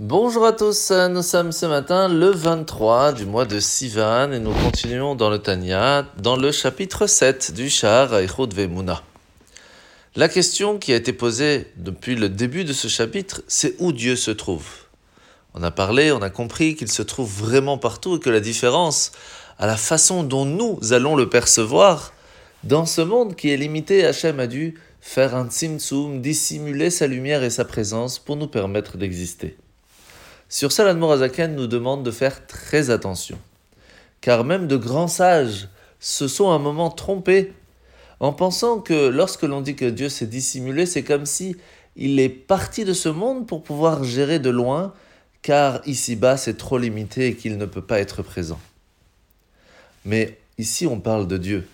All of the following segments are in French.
Bonjour à tous, nous sommes ce matin le 23 du mois de Sivan et nous continuons dans le Tanya, dans le chapitre 7 du Shah Eichot Vemuna. La question qui a été posée depuis le début de ce chapitre, c'est où Dieu se trouve? On a parlé, on a compris qu'il se trouve vraiment partout et que la différence à la façon dont nous allons le percevoir, dans ce monde qui est limité, Hachem a dû faire un tzimtzum, dissimuler sa lumière et sa présence pour nous permettre d'exister. Sur ça, l'Admorazaken nous demande de faire très attention. Car même de grands sages se sont un moment trompés en pensant que lorsque l'on dit que Dieu s'est dissimulé, c'est comme si il est parti de ce monde pour pouvoir gérer de loin, car ici-bas c'est trop limité et qu'il ne peut pas être présent. Mais ici on parle de Dieu.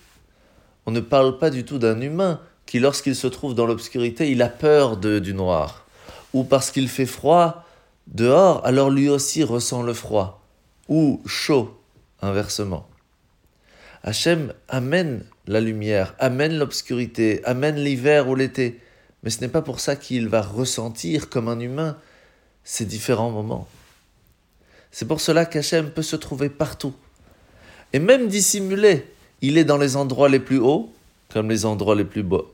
On ne parle pas du tout d'un humain qui, lorsqu'il se trouve dans l'obscurité, il a peur du noir, ou parce qu'il fait froid, dehors, alors lui aussi ressent le froid, ou chaud, inversement. Hachem amène la lumière, amène l'obscurité, amène l'hiver ou l'été, mais ce n'est pas pour ça qu'il va ressentir comme un humain ces différents moments. C'est pour cela qu'Hachem peut se trouver partout. Et même dissimulé, il est dans les endroits les plus hauts, comme les endroits les plus beaux,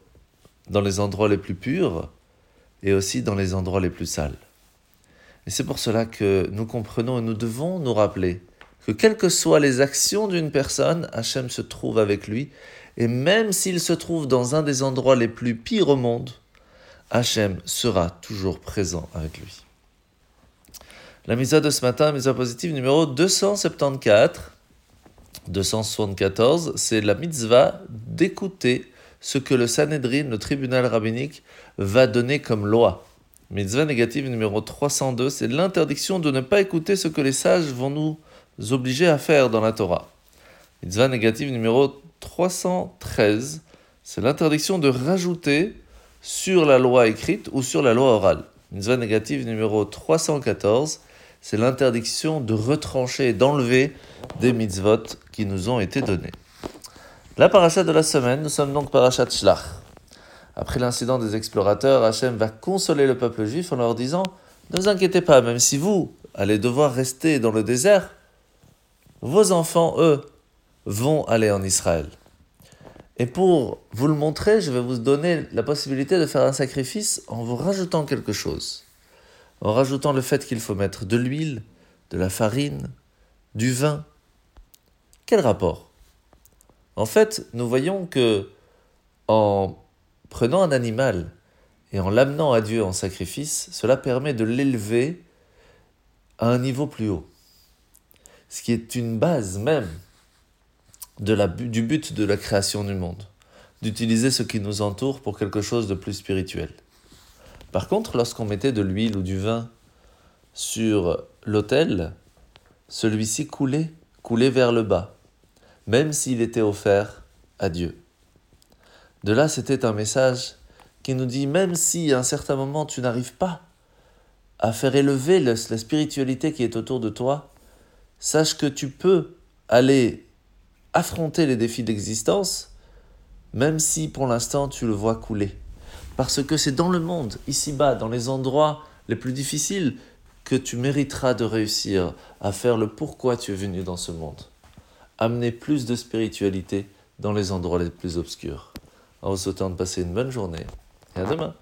dans les endroits les plus purs, et aussi dans les endroits les plus sales. Et c'est pour cela que nous comprenons et nous devons nous rappeler que quelles que soient les actions d'une personne, Hachem se trouve avec lui, et même s'il se trouve dans un des endroits les plus pires au monde, Hachem sera toujours présent avec lui. La misa de ce matin, misa positive numéro 274, 274, c'est la mitzvah d'écouter ce que le Sanhedrin, le tribunal rabbinique, va donner comme loi. Mitzvah négative numéro 302, c'est l'interdiction de ne pas écouter ce que les sages vont nous obliger à faire dans la Torah. Mitzvah négative numéro 313, c'est l'interdiction de rajouter sur la loi écrite ou sur la loi orale. Mitzvah négative numéro 314, c'est l'interdiction de retrancher et d'enlever des mitzvot qui nous ont été donnés. La paracha de la semaine, nous sommes donc parachat Shlach. Après l'incident des explorateurs, Hachem va consoler le peuple juif en leur disant Ne vous inquiétez pas, même si vous allez devoir rester dans le désert, vos enfants, eux, vont aller en Israël. Et pour vous le montrer, je vais vous donner la possibilité de faire un sacrifice en vous rajoutant quelque chose. En rajoutant le fait qu'il faut mettre de l'huile, de la farine, du vin. Quel rapport? En fait, nous voyons que en prenant un animal et en l'amenant à Dieu en sacrifice, cela permet de l'élever à un niveau plus haut. Ce qui est une base même du but de la création du monde, d'utiliser ce qui nous entoure pour quelque chose de plus spirituel. Par contre, lorsqu'on mettait de l'huile ou du vin sur l'autel, celui-ci coulait, coulait vers le bas, même s'il était offert à Dieu. De là, c'était un message qui nous dit, même si à un certain moment tu n'arrives pas à faire élever la spiritualité qui est autour de toi, sache que tu peux aller affronter les défis d'existence, même si pour l'instant tu le vois couler. Parce que c'est dans le monde, ici-bas, dans les endroits les plus difficiles, que tu mériteras de réussir à faire le pourquoi tu es venu dans ce monde. Amener plus de spiritualité dans les endroits les plus obscurs en vous souhaitant de passer une bonne journée. Et à demain.